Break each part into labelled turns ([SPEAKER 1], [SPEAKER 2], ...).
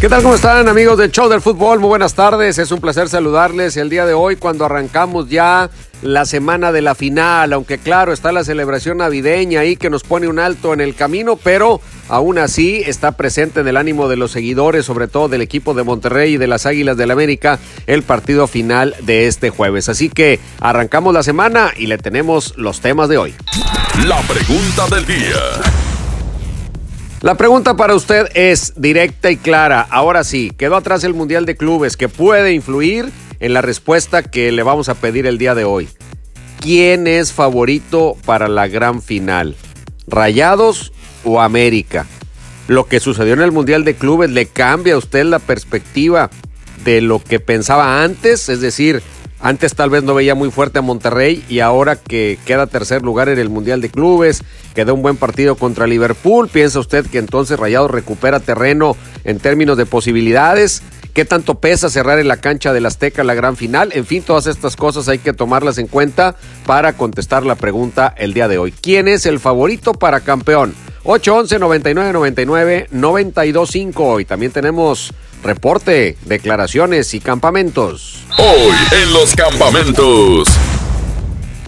[SPEAKER 1] ¿Qué tal? ¿Cómo están amigos del Show del Fútbol? Muy buenas tardes, es un placer saludarles el día de hoy cuando arrancamos ya la semana de la final, aunque claro está la celebración navideña ahí que nos pone un alto en el camino, pero aún así está presente en el ánimo de los seguidores, sobre todo del equipo de Monterrey y de las Águilas del América, el partido final de este jueves. Así que arrancamos la semana y le tenemos los temas de hoy.
[SPEAKER 2] La pregunta del día.
[SPEAKER 1] La pregunta para usted es directa y clara. Ahora sí, quedó atrás el Mundial de Clubes que puede influir en la respuesta que le vamos a pedir el día de hoy. ¿Quién es favorito para la gran final? ¿Rayados o América? Lo que sucedió en el Mundial de Clubes le cambia a usted la perspectiva de lo que pensaba antes, es decir, antes tal vez no veía muy fuerte a Monterrey y ahora que queda tercer lugar en el Mundial de Clubes, queda un buen partido contra Liverpool, ¿piensa usted que entonces Rayados recupera terreno en términos de posibilidades? ¿Qué tanto pesa cerrar en la cancha del Azteca la gran final? En fin, todas estas cosas hay que tomarlas en cuenta para contestar la pregunta el día de hoy. ¿Quién es el favorito para campeón? 811 9999 925 y también tenemos reporte, declaraciones y campamentos.
[SPEAKER 2] Hoy en los campamentos.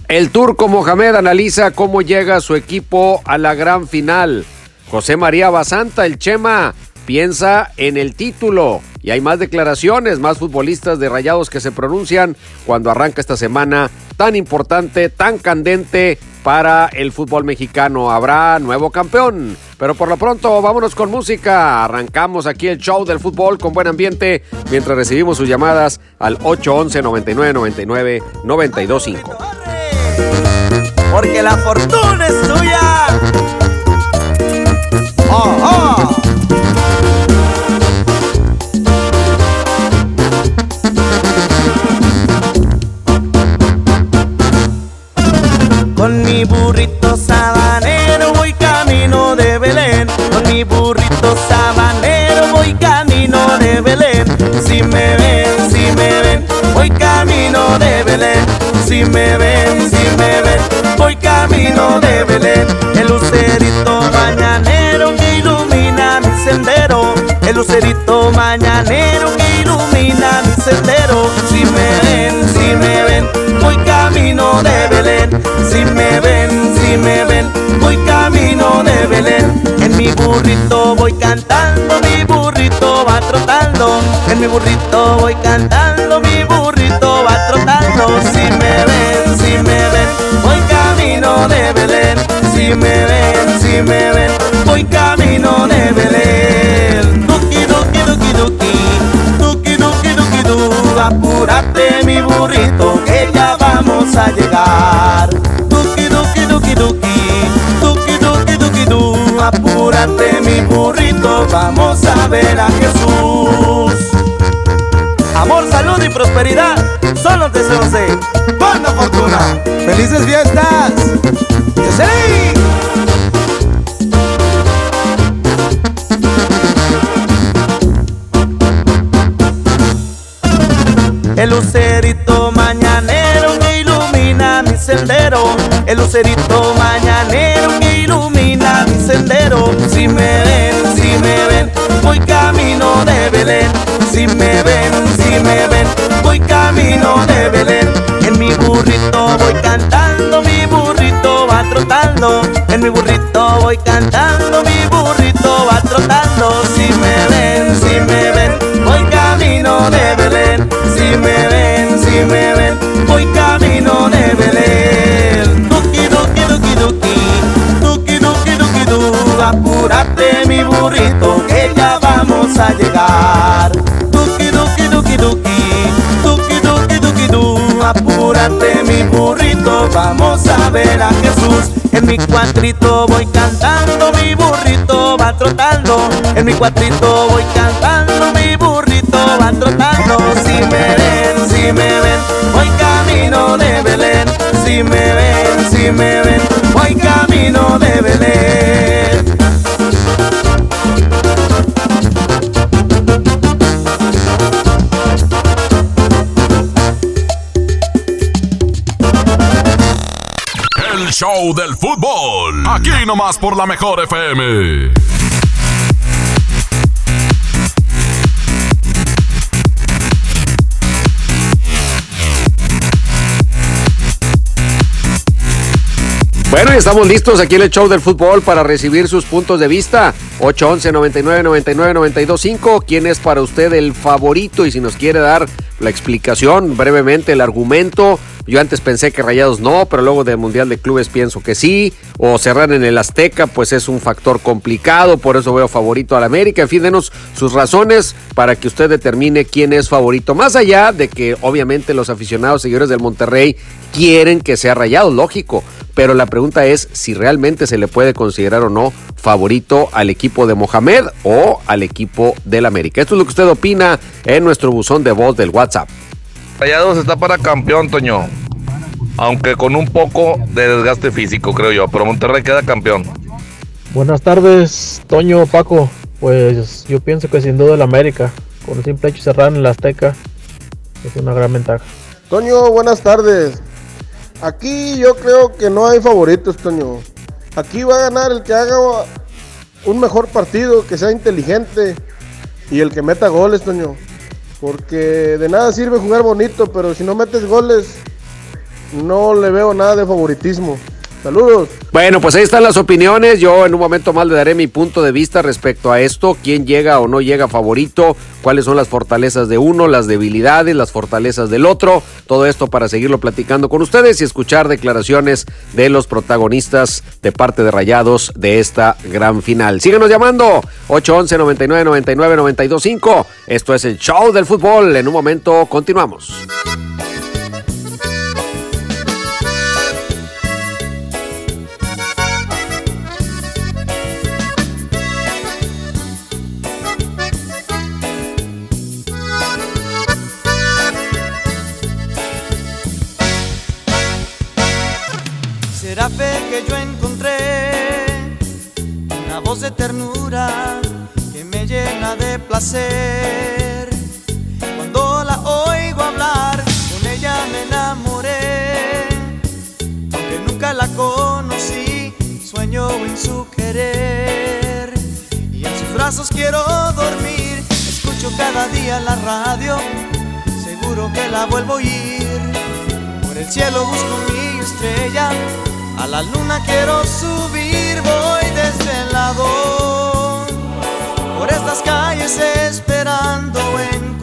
[SPEAKER 1] El turco Mohamed analiza cómo llega su equipo a la gran final. José María Basanta, el Chema, piensa en el título. Y hay más declaraciones, más futbolistas de rayados que se pronuncian cuando arranca esta semana tan importante, tan candente para el fútbol mexicano. Habrá nuevo campeón. Pero por lo pronto, vámonos con música. Arrancamos aquí el show del fútbol con buen ambiente mientras recibimos sus llamadas al 811 99 99 925.
[SPEAKER 3] Porque la fortuna es tuya. Oh, oh. Si me ven, si me ven, voy camino de Belén. Si me ven, si me ven, voy camino de Belén. El lucerito mañanero que ilumina mi sendero. El lucerito mañanero que ilumina mi sendero. Si me ven, si me ven, voy camino de Belén. Si me ven, si me ven, voy camino de Belén. En mi burrito voy cantando, burrito voy cantando, mi burrito va trotando. Si me ven, si me ven, voy camino de Belén. Si me ven, si me ven, voy camino de Belén. Duki, duki, duki, duki, duki, duki, duki, du. Apúrate mi burrito que ya vamos a llegar. Duki, duki, duki, duki, duki, duki, duki, du. Apúrate mi burrito, vamos a ver a Jesús. Salud y prosperidad son los deseos de Banda Fortuna. ¡Felices fiestas! ¡Yo sé! El lucerito mañanero que ilumina mi sendero. El lucerito mañanero que ilumina mi sendero. Si me ven, si me ven, voy camino de Belén. Si me ven, si me ven, voy camino de Belén. En mi burrito voy cantando, mi burrito va trotando. En mi burrito voy cantando, mi burrito va trotando. Si me ven, si me ven, voy camino de Belén. Si me ven, si me ven, voy camino de Belén. apúrate mi burrito, que ya vamos
[SPEAKER 4] a
[SPEAKER 3] llegar. Duki, duki, duki, duki, duki, duki, duki, du. Apúrate mi burrito, vamos a
[SPEAKER 4] ver a Jesús. En mi cuatrito voy cantando, mi burrito va trotando. En mi cuatrito voy cantando, mi burrito va trotando. Si me ven, si me ven, voy camino de Belén. Si me ven, si me ven, voy camino de Belén.
[SPEAKER 2] Del fútbol. Aquí nomás por la mejor FM.
[SPEAKER 1] Bueno, y estamos listos aquí en el show del fútbol para recibir sus puntos de vista. 811 99 99 925. ¿Quién es para usted el favorito? Y si nos quiere dar la explicación brevemente, el argumento. Yo antes pensé que Rayados no, pero luego del Mundial de Clubes pienso que sí. O cerrar en el Azteca, pues es un factor complicado, por eso veo favorito al América. En fin, denos sus razones para que usted determine quién es favorito. Más allá de que obviamente los aficionados seguidores del Monterrey quieren que sea Rayados, lógico. Pero la pregunta es si realmente se le puede considerar o no favorito al equipo de Mohamed o al equipo del América. Esto es lo que usted opina en nuestro buzón de voz del WhatsApp.
[SPEAKER 5] Rayados está para campeón, Toño. Aunque con un poco de desgaste físico, creo yo. Pero Monterrey queda campeón.
[SPEAKER 6] Buenas tardes, Toño, Paco. Pues yo pienso que sin duda el América, con el simple hecho de cerrar en la Azteca, es una gran ventaja.
[SPEAKER 7] Toño, buenas tardes. Aquí yo creo que no hay favoritos, Toño. Aquí va a ganar el que haga un mejor partido, que sea inteligente y el que meta goles, Toño. Porque de nada sirve jugar bonito, pero si no metes goles, no le veo nada de favoritismo. Saludos.
[SPEAKER 1] Bueno, pues ahí están las opiniones. Yo en un momento más le daré mi punto de vista respecto a esto. ¿Quién llega o no llega favorito? ¿Cuáles son las fortalezas de uno, las debilidades, las fortalezas del otro? Todo esto para seguirlo platicando con ustedes y escuchar declaraciones de los protagonistas de parte de Rayados de esta gran final. Síguenos llamando 811 99 99 925. Esto es el show del fútbol. En un momento continuamos.
[SPEAKER 4] Que yo encontré una voz de ternura que me llena de placer. Cuando la oigo hablar, con ella me enamoré. Aunque nunca la conocí, sueño en su querer. Y en sus brazos quiero dormir. Escucho cada día la radio, seguro que la vuelvo a oír. Por el cielo busco mi estrella a la luna quiero subir, voy desde el lado. Por estas calles esperando encontrar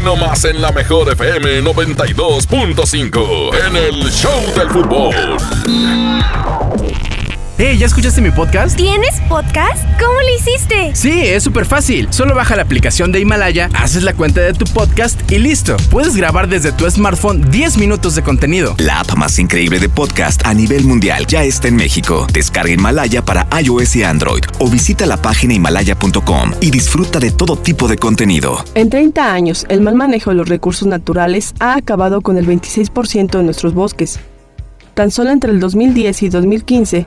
[SPEAKER 2] aquí nomás en la mejor FM 92.5 en el Show del Fútbol.
[SPEAKER 8] Hey, ¿ya escuchaste mi podcast?
[SPEAKER 9] ¿Tienes podcast? ¿Cómo lo hiciste?
[SPEAKER 8] Sí, es súper fácil. Solo baja la aplicación de Himalaya, haces la cuenta de tu podcast y listo. Puedes grabar desde tu smartphone 10 minutos de contenido.
[SPEAKER 10] La app más increíble de podcast a nivel mundial ya está en México. Descarga Himalaya para iOS y Android o visita la página himalaya.com y disfruta de todo tipo de contenido.
[SPEAKER 11] En 30 años, el mal manejo de los recursos naturales ha acabado con el 26% de nuestros bosques. Tan solo entre el 2010 y 2015,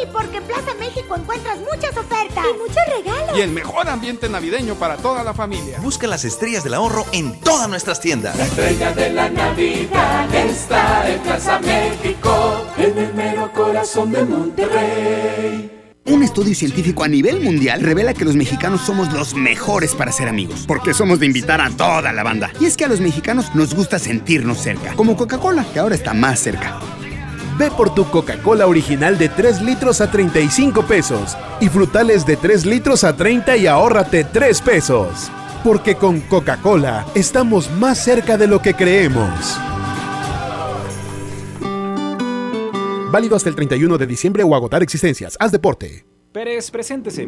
[SPEAKER 12] México encuentras muchas ofertas y muchos regalos.
[SPEAKER 13] Y el mejor ambiente navideño para toda la familia.
[SPEAKER 14] Busca las estrellas del ahorro en todas nuestras tiendas.
[SPEAKER 15] La estrella de la Navidad está en Plaza México, en el mero corazón de Monterrey.
[SPEAKER 5] Un estudio científico a nivel mundial revela que los mexicanos somos los mejores para ser amigos, porque somos de invitar a toda la banda. Y es que a los mexicanos nos gusta sentirnos cerca, como Coca-Cola, que ahora está más cerca.
[SPEAKER 16] Ve por tu Coca-Cola original de 3 litros a 35 pesos y frutales de 3 litros a 30 y ahórrate 3 pesos. Porque con Coca-Cola estamos más cerca de lo que creemos. Válido hasta el 31 de diciembre o agotar existencias. Haz deporte.
[SPEAKER 17] Pérez, preséntese.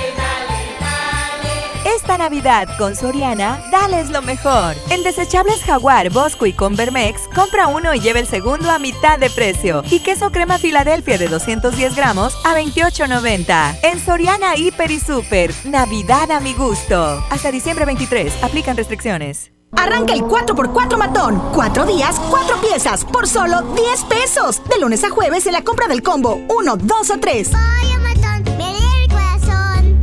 [SPEAKER 18] Esta Navidad con Soriana, dales lo mejor. En desechables Jaguar, Bosco y Convermex, compra uno y lleva el segundo a mitad de precio. Y queso crema Filadelfia de 210 gramos a 28.90. En Soriana, Hiper y Super, Navidad a mi gusto. Hasta diciembre 23, aplican restricciones.
[SPEAKER 19] Arranca el 4x4 matón. Cuatro días, cuatro piezas, por solo 10 pesos. De lunes a jueves en la compra del combo 1, 2 o 3.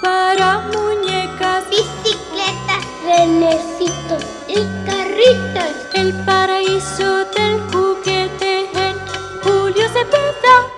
[SPEAKER 20] Para muñecas,
[SPEAKER 12] bicicletas, renecitos y carritos.
[SPEAKER 20] El paraíso del juguete en Julio Cepeda.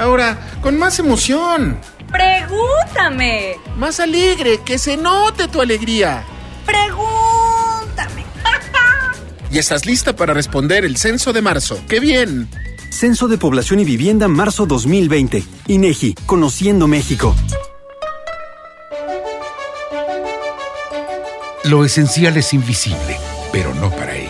[SPEAKER 21] Ahora, con más emoción.
[SPEAKER 22] Pregúntame.
[SPEAKER 21] Más alegre, que se note tu alegría.
[SPEAKER 22] Pregúntame.
[SPEAKER 21] y estás lista para responder el censo de marzo. ¡Qué bien!
[SPEAKER 23] Censo de Población y Vivienda marzo 2020. INEGI, Conociendo México.
[SPEAKER 24] Lo esencial es invisible, pero no para ellos.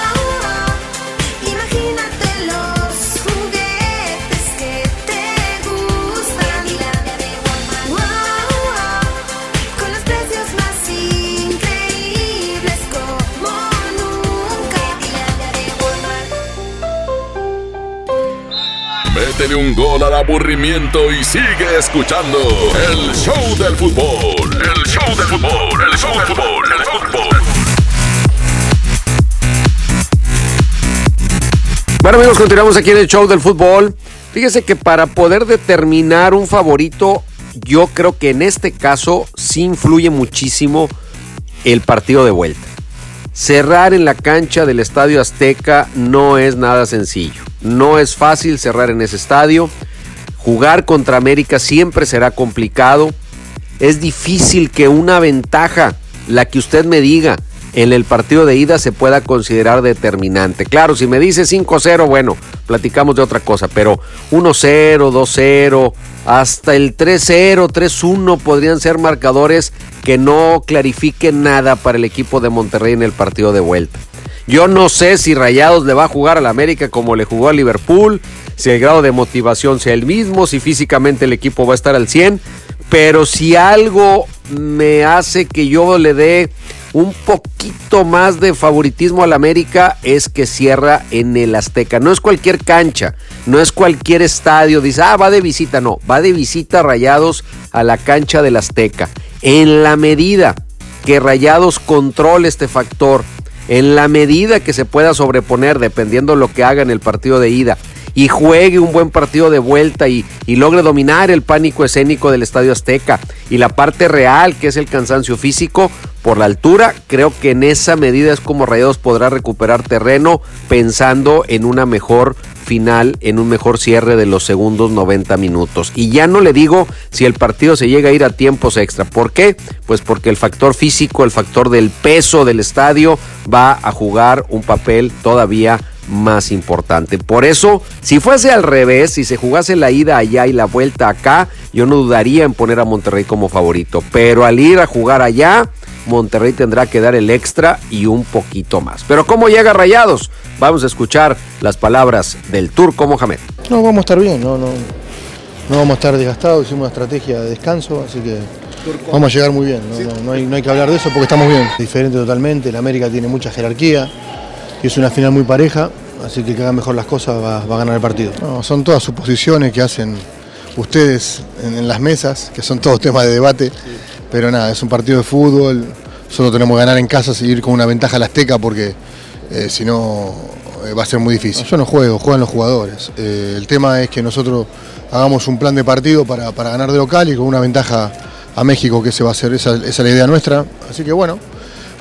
[SPEAKER 2] Métele un gol al aburrimiento y sigue escuchando el show del fútbol. El show del fútbol, el show del fútbol, el fútbol.
[SPEAKER 1] Bueno amigos, continuamos aquí en el show del fútbol. Fíjese que para poder determinar un favorito, yo creo que en este caso sí influye muchísimo el partido de vuelta. Cerrar en la cancha del Estadio Azteca no es nada sencillo. No es fácil cerrar en ese estadio. Jugar contra América siempre será complicado. Es difícil que una ventaja, la que usted me diga, en el partido de ida se pueda considerar determinante. Claro, si me dice 5-0, bueno, platicamos de otra cosa, pero 1-0, 2-0, hasta el 3-0, 3-1 podrían ser marcadores que no clarifiquen nada para el equipo de Monterrey en el partido de vuelta. Yo no sé si Rayados le va a jugar al América como le jugó a Liverpool, si el grado de motivación sea el mismo, si físicamente el equipo va a estar al 100, pero si algo me hace que yo le dé un poquito más de favoritismo al América es que cierra en el Azteca. No es cualquier cancha, no es cualquier estadio. Dice, ah, va de visita. No, va de visita Rayados a la cancha del Azteca. En la medida que Rayados controle este factor, en la medida que se pueda sobreponer, dependiendo lo que haga en el partido de ida, y juegue un buen partido de vuelta y, logre dominar el pánico escénico del Estadio Azteca y la parte real que es el cansancio físico por la altura, creo que en esa medida es como Rayados podrá recuperar terreno pensando en una mejor final, en un mejor cierre de los segundos 90 minutos. Y ya no le digo si el partido se llega a ir a tiempos extra. ¿Por qué? Pues porque el factor físico, el factor del peso del estadio va a jugar un papel todavía más importante. Por eso, si fuese al revés, si se jugase la ida allá y la vuelta acá, yo no dudaría en poner a Monterrey como favorito. Pero al ir a jugar allá, Monterrey tendrá que dar el extra y un poquito más. Pero ¿cómo llega Rayados? Vamos a escuchar las palabras del turco Mohamed.
[SPEAKER 25] No, vamos a estar bien, no, no, no vamos a estar desgastados, hicimos una estrategia de descanso, así que vamos a llegar muy bien. No, no, no, hay, no hay que hablar de eso porque estamos bien. Diferente totalmente, el América tiene mucha jerarquía y es una final muy pareja, así que el que haga mejor las cosas va, va a ganar el partido. No, son todas suposiciones que hacen ustedes en, en las mesas, que son todos temas de debate. Pero nada, es un partido de fútbol, solo tenemos que ganar en casa, seguir con una ventaja al Azteca porque eh, si no eh, va a ser muy difícil. Yo no juego, juegan los jugadores. Eh, el tema es que nosotros hagamos un plan de partido para, para, ganar de local y con una ventaja a México, que ese va a ser, esa, esa es la idea nuestra. Así que bueno,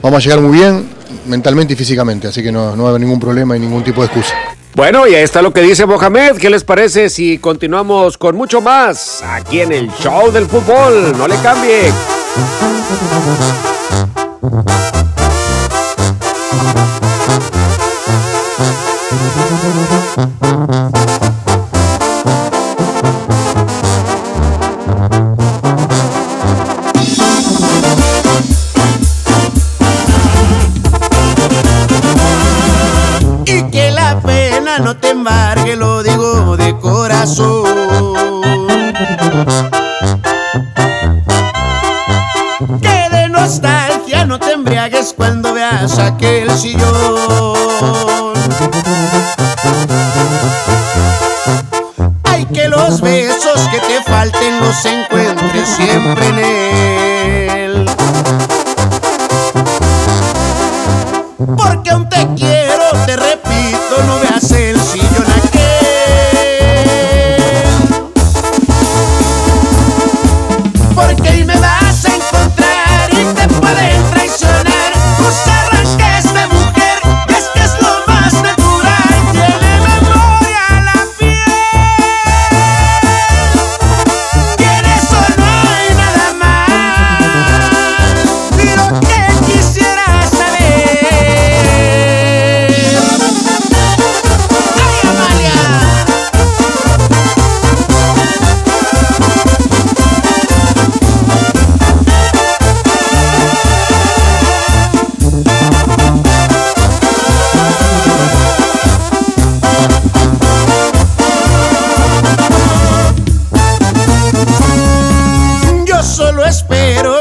[SPEAKER 25] vamos a llegar muy bien mentalmente y físicamente, así que no, no va a haber ningún problema y ningún tipo de excusa.
[SPEAKER 1] Bueno, y ahí está lo que dice Mohamed. ¿Qué les parece si continuamos con mucho más aquí en el show del fútbol? No le cambie.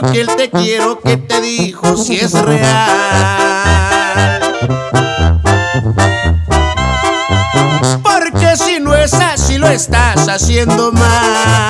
[SPEAKER 26] Aquel te quiero que
[SPEAKER 3] te dijo si es real. Porque si no es así lo estás haciendo mal.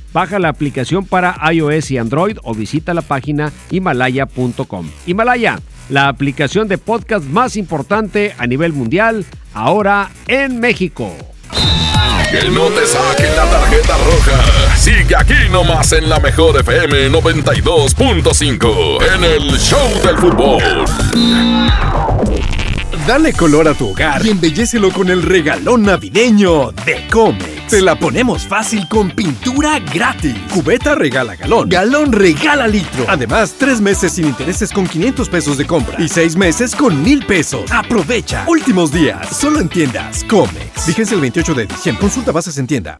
[SPEAKER 1] Baja la aplicación para iOS y Android o visita la página himalaya.com. Himalaya, la aplicación de podcast más importante a nivel mundial, ahora en México.
[SPEAKER 2] Que no te saquen la tarjeta roja. Sigue aquí nomás en la mejor FM 92.5 en el Show del Fútbol.
[SPEAKER 16] Dale color a tu hogar y embellecelo con el regalón navideño de Comex. Te la ponemos fácil con pintura gratis. Cubeta regala galón. Galón regala litro. Además, tres meses sin intereses con 500 pesos de compra. Y seis meses con mil pesos. Aprovecha. Últimos días. Solo en tiendas Comex. Vigencia el 28 de diciembre. Consulta bases en tienda.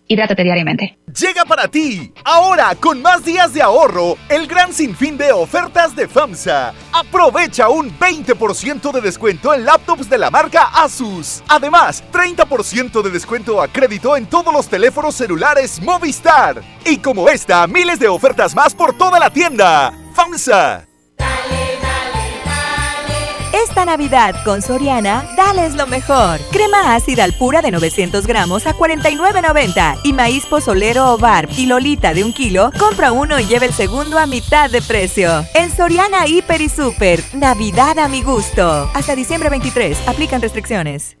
[SPEAKER 27] Hidrátate diariamente.
[SPEAKER 28] Llega para ti, ahora con más días de ahorro, el gran sinfín de ofertas de FAMSA. Aprovecha un 20% de descuento en laptops de la marca Asus. Además, 30% de descuento a crédito en todos los teléfonos celulares Movistar. Y como esta, miles de ofertas más por toda la tienda. FAMSA.
[SPEAKER 18] Esta Navidad con Soriana, dales lo mejor. Crema ácida al pura de 900 gramos a 49.90 y maíz pozolero o barb y lolita de un kilo, compra uno y lleva el segundo a mitad de precio. En Soriana Hiper y Super, Navidad a mi gusto. Hasta diciembre 23, aplican restricciones.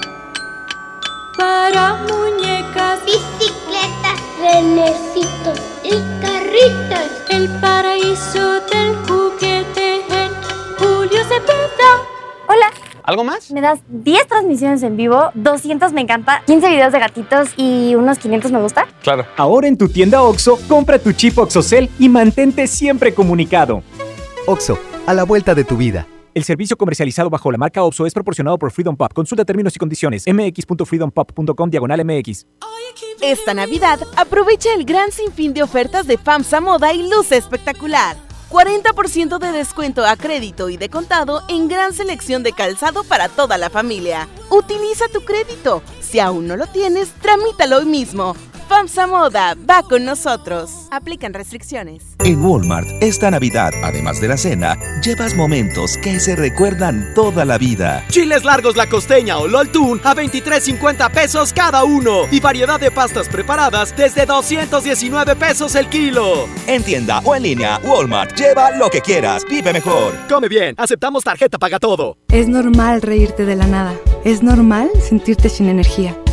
[SPEAKER 20] Para muñecas, bicicletas, renecitos y carritos. El paraíso del juguete en Julio Cepeda.
[SPEAKER 29] Hola.
[SPEAKER 30] ¿Algo más?
[SPEAKER 29] Me das 10 transmisiones en vivo, 200 me encanta, 15 videos de gatitos y unos 500 me gusta.
[SPEAKER 30] Claro.
[SPEAKER 17] Ahora en tu tienda OXO, compra tu chip OXOCEL y mantente siempre comunicado.
[SPEAKER 31] OXO, a la vuelta de tu vida.
[SPEAKER 17] El servicio comercializado bajo la marca OPSO es proporcionado por Freedom Pop. Consulta términos y condiciones. mx.freedompop.com diagonal mx.
[SPEAKER 32] Esta Navidad aprovecha el gran sinfín de ofertas de FAMSA Moda y luce espectacular. 40% de descuento a crédito y de contado en gran selección de calzado para toda la familia. Utiliza tu crédito. Si aún no lo tienes, tramítalo hoy mismo. FAMSA Moda va con nosotros. Aplican restricciones.
[SPEAKER 33] En Walmart, esta Navidad, además de la cena, llevas momentos que se recuerdan toda la vida.
[SPEAKER 34] Chiles largos la costeña o LOL a 23.50 pesos cada uno. Y variedad de pastas preparadas desde 219 pesos el kilo.
[SPEAKER 33] En tienda o en línea, Walmart, lleva lo que quieras, vive mejor.
[SPEAKER 34] Come bien, aceptamos tarjeta paga todo.
[SPEAKER 35] Es normal reírte de la nada. Es normal sentirte sin energía.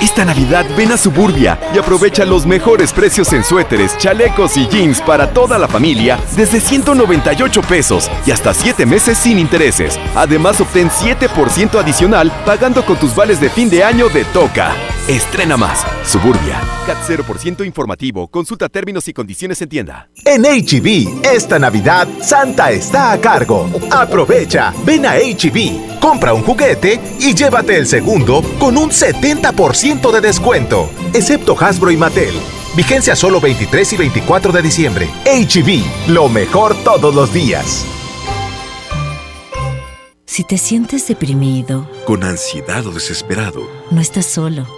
[SPEAKER 36] Esta Navidad ven a Suburbia y aprovecha los mejores precios en suéteres, chalecos y jeans para toda la familia desde 198 pesos y hasta 7 meses sin intereses. Además obtén 7% adicional pagando con tus vales de fin de año de Toca. Estrena más. Suburbia. CAT 0% informativo. Consulta términos y condiciones en tienda.
[SPEAKER 28] En HB, esta Navidad, Santa está a cargo. Aprovecha, ven a HB, compra un juguete y llévate el segundo con un 70% de descuento, excepto Hasbro y Mattel. Vigencia solo 23 y 24 de diciembre. HB, lo mejor todos los días.
[SPEAKER 37] Si te sientes deprimido,
[SPEAKER 38] Con ansiedad o desesperado,
[SPEAKER 37] no estás solo.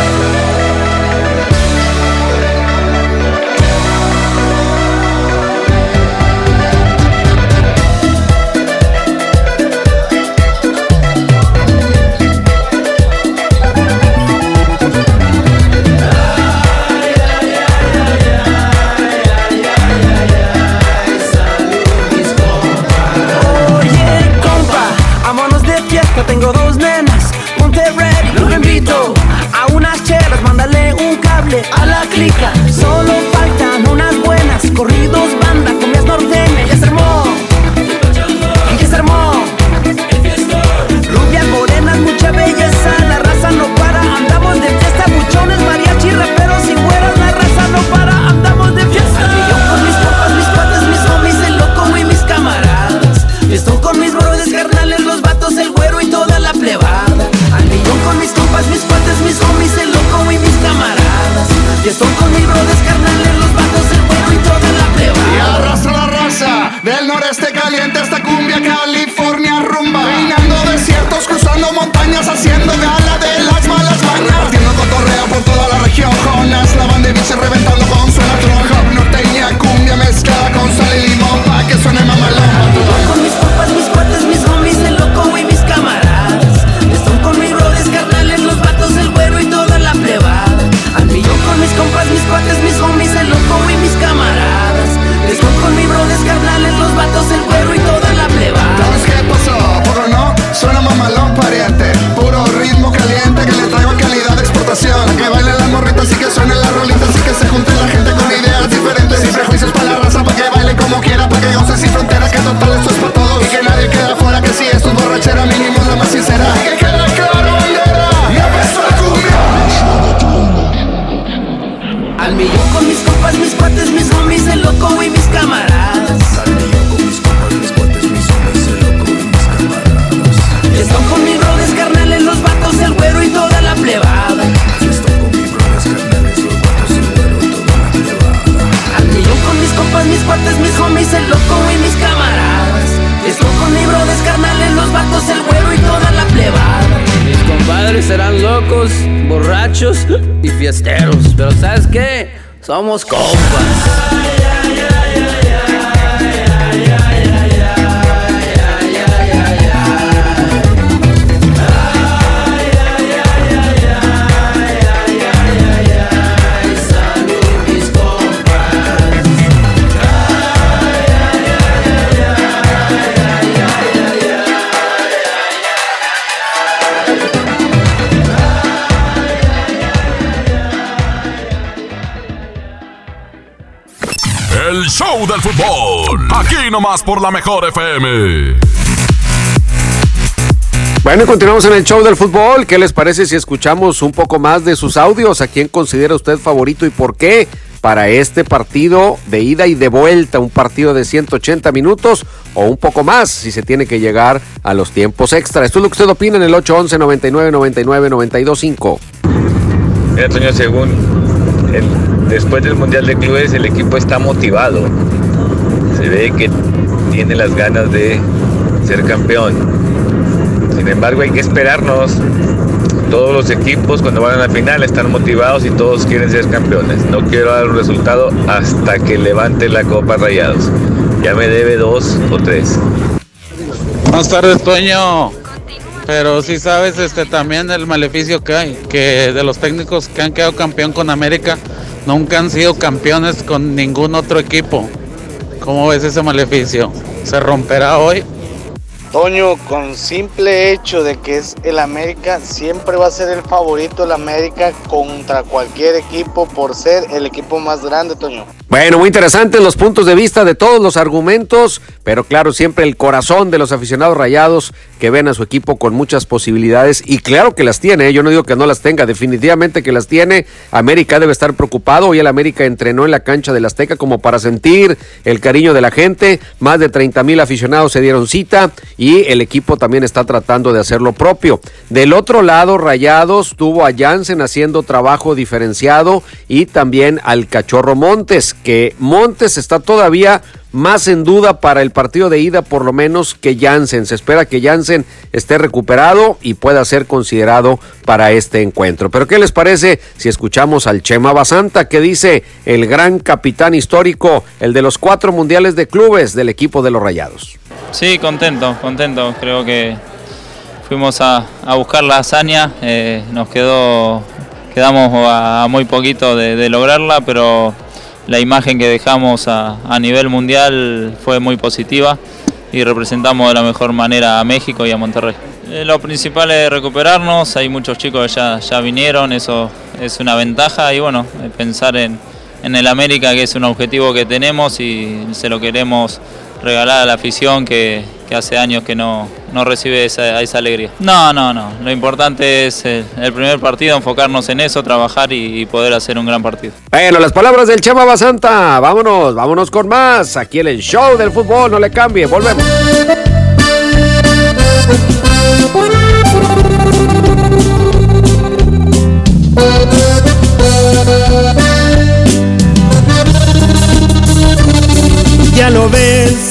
[SPEAKER 39] a la
[SPEAKER 40] clica. Solo faltan unas buenas corridos Somos.
[SPEAKER 2] Fútbol. Aquí nomás por la mejor FM.
[SPEAKER 1] Bueno, y continuamos en el show del fútbol. ¿Qué les parece si escuchamos un poco más de sus audios? ¿A quién considera usted favorito y por qué? Para este partido de ida y de vuelta, un partido de 180 minutos o un poco más si se tiene que llegar a los tiempos extra. Esto es lo que usted opina en el 811 99 99 925.
[SPEAKER 41] Mira, Toño, según el- después del Mundial de Clubes, el equipo está motivado. Se ve que tiene las ganas de ser campeón. Sin embargo, hay que esperarnos. Todos los equipos cuando van a la final están motivados y todos quieren ser campeones. No quiero dar un resultado hasta que levante la Copa Rayados. Ya me debe dos o tres.
[SPEAKER 27] Buenas tardes, Toño. Pero sí sabes este también el maleficio que hay, que de los técnicos que han quedado campeón con América, nunca han sido campeones con ningún otro equipo. ¿Cómo ves ese maleficio? ¿Se romperá hoy?
[SPEAKER 42] Toño, con simple hecho de que es el América, siempre va a ser el favorito el América contra cualquier equipo por ser el equipo más grande, Toño.
[SPEAKER 1] Bueno, muy interesantes los puntos de vista de todos los argumentos, pero claro, siempre el corazón de los aficionados rayados que ven a su equipo con muchas posibilidades y claro que las tiene, ¿eh? yo no digo que no las tenga, definitivamente que las tiene. América debe estar preocupado, hoy el América entrenó en la cancha del Azteca como para sentir el cariño de la gente, más de 30 mil aficionados se dieron cita y el equipo también está tratando de hacer lo propio. Del otro lado, Rayados tuvo a Jansen haciendo trabajo diferenciado y también al Cachorro Montes, que Montes está todavía más en duda para el partido de ida por lo menos que Jansen. Se espera que Jansen esté recuperado y pueda ser considerado para este encuentro. Pero ¿qué les parece si escuchamos al Chema Basanta que dice el gran capitán histórico, el de los cuatro mundiales de clubes del equipo de los Rayados?
[SPEAKER 43] Sí, contento, contento. Creo que fuimos a, buscar la hazaña, eh, nos quedó, quedamos a, muy poquito de lograrla, pero la imagen que dejamos a, nivel mundial fue muy positiva y representamos de la mejor manera a México y a Monterrey. Eh, lo principal es recuperarnos, hay muchos chicos que ya, ya vinieron, eso es una ventaja y bueno, eh, pensar en, en el América que es un objetivo que tenemos y se lo queremos regalar a la afición que, que hace años que no, no recibe esa, esa alegría. No, no, no. Lo importante es el, el primer partido, enfocarnos en eso, trabajar y, y poder hacer un gran partido.
[SPEAKER 1] Bueno, las palabras del Chema Basanta. Vámonos, vámonos con más. Aquí en el show del fútbol, no le cambie, volvemos.
[SPEAKER 3] Ya lo ves,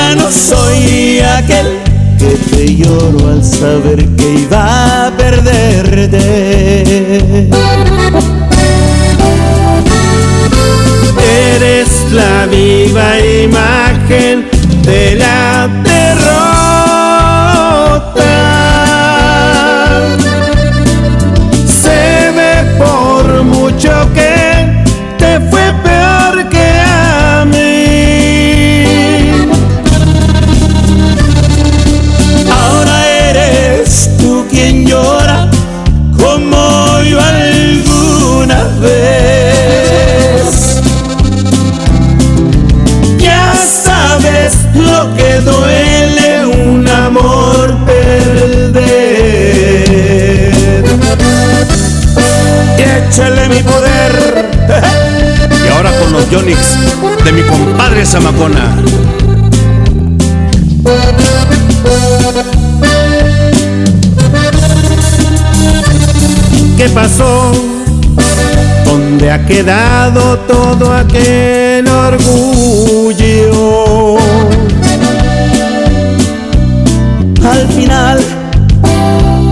[SPEAKER 3] soy aquel que te lloro al saber que iba a perderte. Eres la viva imagen de la derrota.
[SPEAKER 44] De mi compadre Zamacona.
[SPEAKER 45] ¿Qué pasó? ¿Dónde ha quedado todo aquel orgullo?
[SPEAKER 3] Al final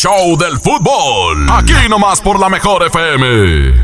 [SPEAKER 2] show del fútbol. Aquí nomás por la mejor FM.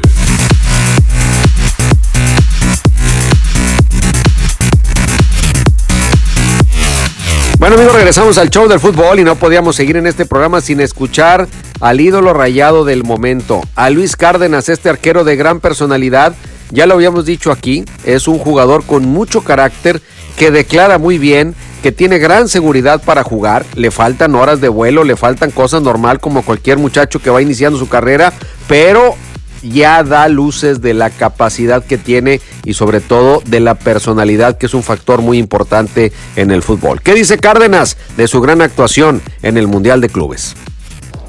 [SPEAKER 1] Bueno amigos, regresamos al show del fútbol y no podíamos seguir en este programa sin escuchar al ídolo rayado del momento, a Luis Cárdenas, este arquero de gran personalidad. Ya lo habíamos dicho aquí, es un jugador con mucho carácter, que declara muy bien, que tiene gran seguridad para jugar, le faltan horas de vuelo, le faltan cosas normal como cualquier muchacho que va iniciando su carrera, pero ya da luces de la capacidad que tiene y sobre todo de la personalidad que es un factor muy importante en el fútbol. ¿Qué dice Cárdenas de su gran actuación en el Mundial de Clubes?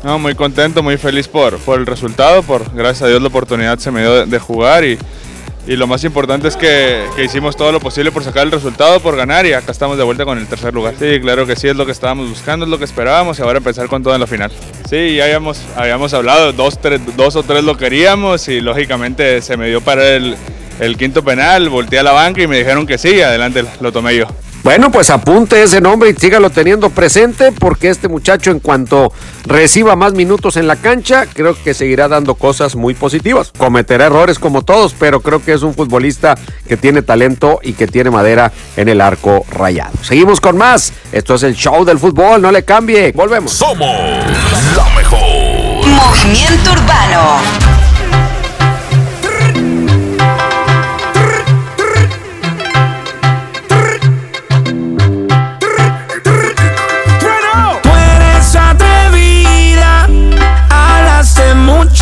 [SPEAKER 27] No, muy contento, muy feliz por, por el resultado, por gracias a Dios la oportunidad se me dio de, de jugar y, y lo más importante es que, hicimos todo lo posible por sacar el resultado, por ganar y acá estamos de vuelta con el tercer lugar. Sí, claro que sí, es lo que estábamos buscando, es lo que esperábamos y ahora empezar con todo en la final. Sí, ya habíamos, habíamos hablado, dos, tres, dos o tres lo queríamos y lógicamente se me dio para el, el quinto penal, volteé a la banca y me dijeron que sí, adelante lo tomé yo.
[SPEAKER 1] Bueno, pues apunte ese nombre y sígalo teniendo presente porque este muchacho en cuanto reciba más minutos en la cancha, creo que seguirá dando cosas muy positivas. Cometerá errores como todos, pero creo que es un futbolista que tiene talento y que tiene madera en el arco rayado. Seguimos con más. Esto es el show del fútbol, no le cambie. Volvemos.
[SPEAKER 2] Somos la mejor.
[SPEAKER 46] Movimiento Urbano.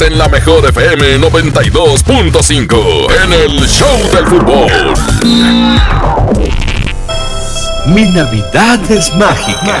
[SPEAKER 3] en la
[SPEAKER 2] mejor FM 92.5 en el Show del Fútbol.
[SPEAKER 28] Mi Navidad es mágica.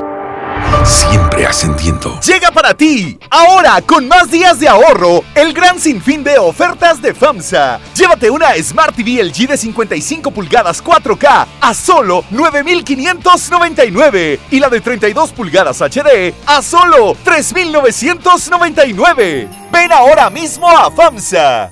[SPEAKER 24] Siempre ascendiendo.
[SPEAKER 47] Llega para ti, ahora con más días de ahorro, el gran sinfín de ofertas de FAMSA. Llévate una Smart TV LG de 55 pulgadas 4K a solo 9,599 y la de 32 pulgadas HD a solo 3,999. Ven ahora mismo a FAMSA.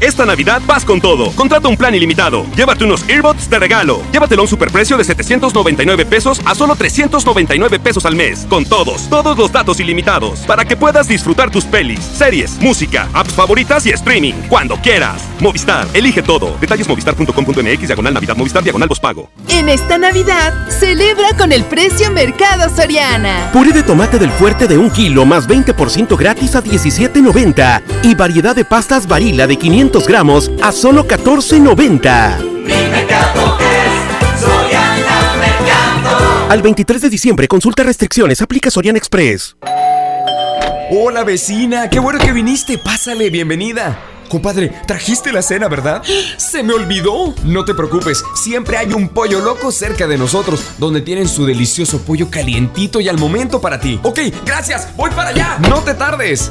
[SPEAKER 48] Esta Navidad vas con todo. Contrata un plan ilimitado. Llévate unos earbuds de regalo. Llévatelo a un superprecio de 799 pesos a solo 399 pesos al mes. Con todos, todos los datos ilimitados. Para que puedas disfrutar tus pelis, series, música, apps favoritas y streaming. Cuando quieras. Movistar, elige todo. Detalles movistar.com.mx, diagonal Navidad, Movistar, diagonal pago.
[SPEAKER 32] En esta Navidad, celebra con el precio Mercado Soriana.
[SPEAKER 49] Puré de tomate del fuerte de un kilo más 20% gratis a 17.90. Y variedad de pastas varila de 500 gramos a solo 14.90. Al 23 de diciembre, consulta restricciones, aplica Sorian Express.
[SPEAKER 50] Hola vecina, qué bueno que viniste, pásale, bienvenida. Compadre, trajiste la cena, ¿verdad? Se me olvidó. No te preocupes, siempre hay un pollo loco cerca de nosotros, donde tienen su delicioso pollo calientito y al momento para ti. Ok, gracias, voy para allá. No te tardes.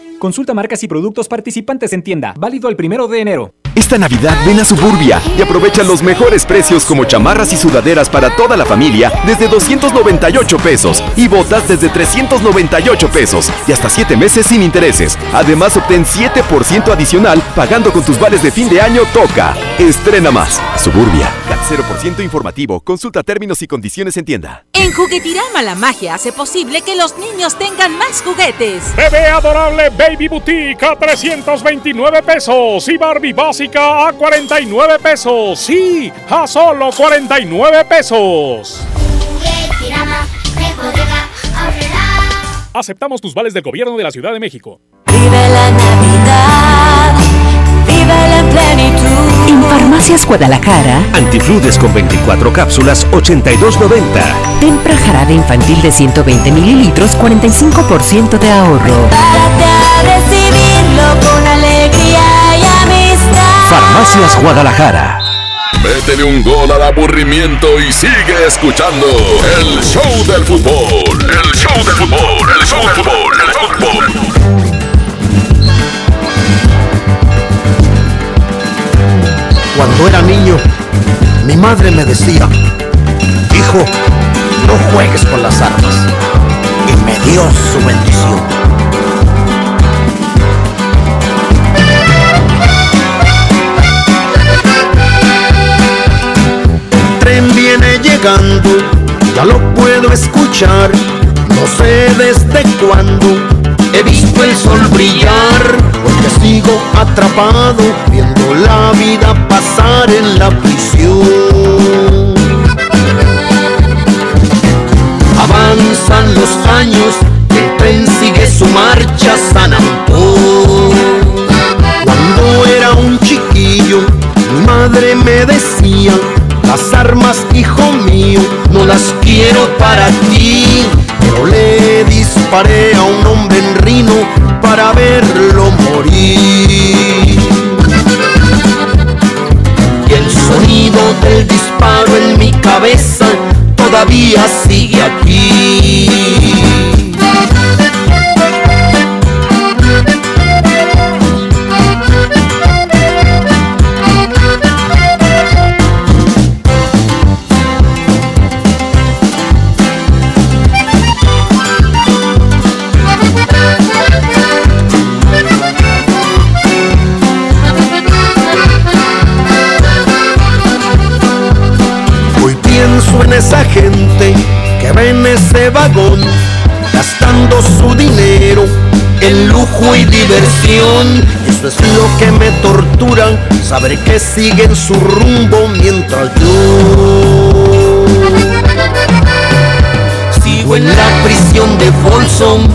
[SPEAKER 17] Consulta marcas y productos participantes en tienda. Válido el primero de enero.
[SPEAKER 48] Esta Navidad ven a Suburbia y aprovecha los mejores precios como chamarras y sudaderas para toda la familia desde 298 pesos y botas desde 398 pesos y hasta 7 meses sin intereses. Además obtén 7% adicional pagando con tus vales de fin de año Toca. Estrena más. Suburbia. CAT 0% informativo. Consulta términos y condiciones en tienda.
[SPEAKER 51] En Juguetirama la magia hace posible que los niños tengan más juguetes.
[SPEAKER 27] Bebé adorable Baby Boutique a 329 pesos y Barbie básica a 49 pesos. Sí, a solo 49 pesos. Aceptamos tus vales del gobierno de la Ciudad de México.
[SPEAKER 52] Vive la
[SPEAKER 53] Farmacias Guadalajara,
[SPEAKER 28] Antifludes con 24 cápsulas, 82.90.
[SPEAKER 53] Tempra jarabe infantil de 120 mililitros, 45% de ahorro.
[SPEAKER 52] Prepárate a recibirlo con alegría y amistad.
[SPEAKER 28] Farmacias Guadalajara.
[SPEAKER 2] Métele un gol al aburrimiento y sigue escuchando el show del fútbol. El show del fútbol, el show del fútbol, el show del fútbol.
[SPEAKER 54] Cuando era niño, mi madre me decía, hijo, no juegues con las armas. Y me dio su bendición. El tren viene llegando, ya lo puedo escuchar. No sé desde cuándo he visto el sol brillar, porque sigo atrapado viendo la vida pasar en la prisión. Avanzan los años, el tren sigue su marcha San Antón. Cuando era un chiquillo, mi madre me decía, las armas, hijo mío, no las quiero para ti. Pero le disparé a un hombre en Rino para verlo morir. Y el sonido del disparo en mi cabeza todavía sigue aquí. Y diversión. Eso es lo que me tortura, saber que siguen su rumbo mientras yo sigo en la prisión de Folsom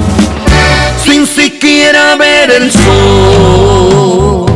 [SPEAKER 54] sin siquiera ver el sol.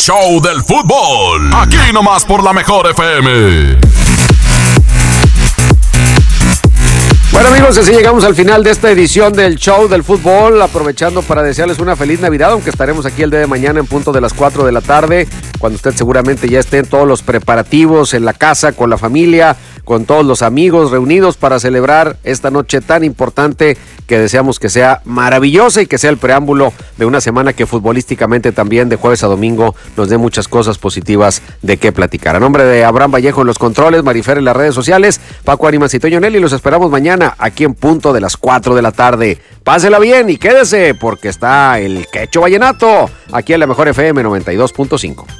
[SPEAKER 2] show del fútbol. Aquí nomás por la mejor FM.
[SPEAKER 1] Bueno amigos, así llegamos al final de esta edición del show del fútbol, aprovechando para desearles una feliz Navidad, aunque estaremos aquí el día de mañana en punto de las 4 de la tarde
[SPEAKER 4] cuando usted seguramente ya esté en todos los preparativos en la casa, con la familia, con todos los amigos reunidos para celebrar esta noche tan importante que deseamos que sea maravillosa y que sea el preámbulo de una semana que futbolísticamente también de jueves a domingo nos dé muchas cosas positivas de qué platicar. A nombre de Abraham Vallejo en los controles, Marifer en las redes sociales, Paco Arimas y Toño Nelly, los esperamos mañana aquí en punto de las 4 de la tarde. Pásela bien y quédese porque está el Quecho Vallenato aquí en la mejor FM 92.5.